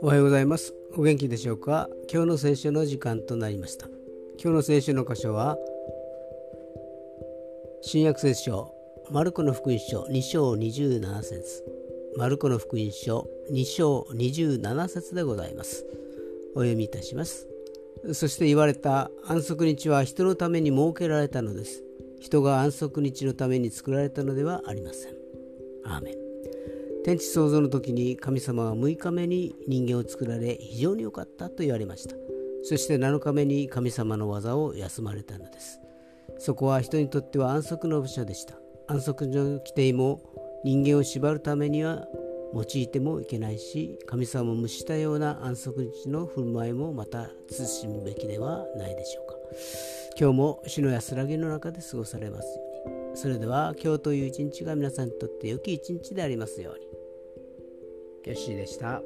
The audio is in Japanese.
おはようございます。お元気でしょうか？今日の聖書の時間となりました。今日の聖書の箇所は新約聖書マルコの福音書2章27節。マルコの福音書2章27節でございます。お読みいたします。そして言われた安息日は人のために設けられたのです。人が安息日のために作られたのではありません。アーメン。天地創造の時に神様は6日目に人間を作られ非常に良かったと言われました。そして7日目に神様の技を休まれたのです。そこは人にとっては安息の場所でした。安息の規定も人間を縛るためには用いてもいけないし神様を無視したような安息日の振る舞いもまた慎むべきではないでしょう。今日も主の安らぎの中で過ごされますようにそれでは今日という一日が皆さんにとって良き一日でありますようによしでした。